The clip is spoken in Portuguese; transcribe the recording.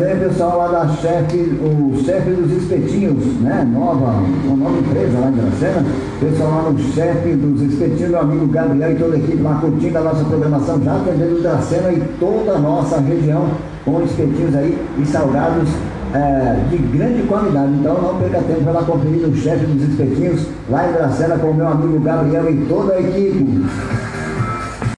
Tem pessoal lá da chefe, o chefe dos espetinhos, né? Nova, uma nova empresa lá em Dracena. Pessoal lá no chefe dos espetinhos, meu amigo Gabriel e toda a equipe lá curtindo a nossa programação, já atendendo Dracena e toda a nossa região com espetinhos aí e salgados é, de grande qualidade. Então não perca tempo vai lá conferir o chefe dos espetinhos lá em Dracena com o meu amigo Gabriel e toda a equipe.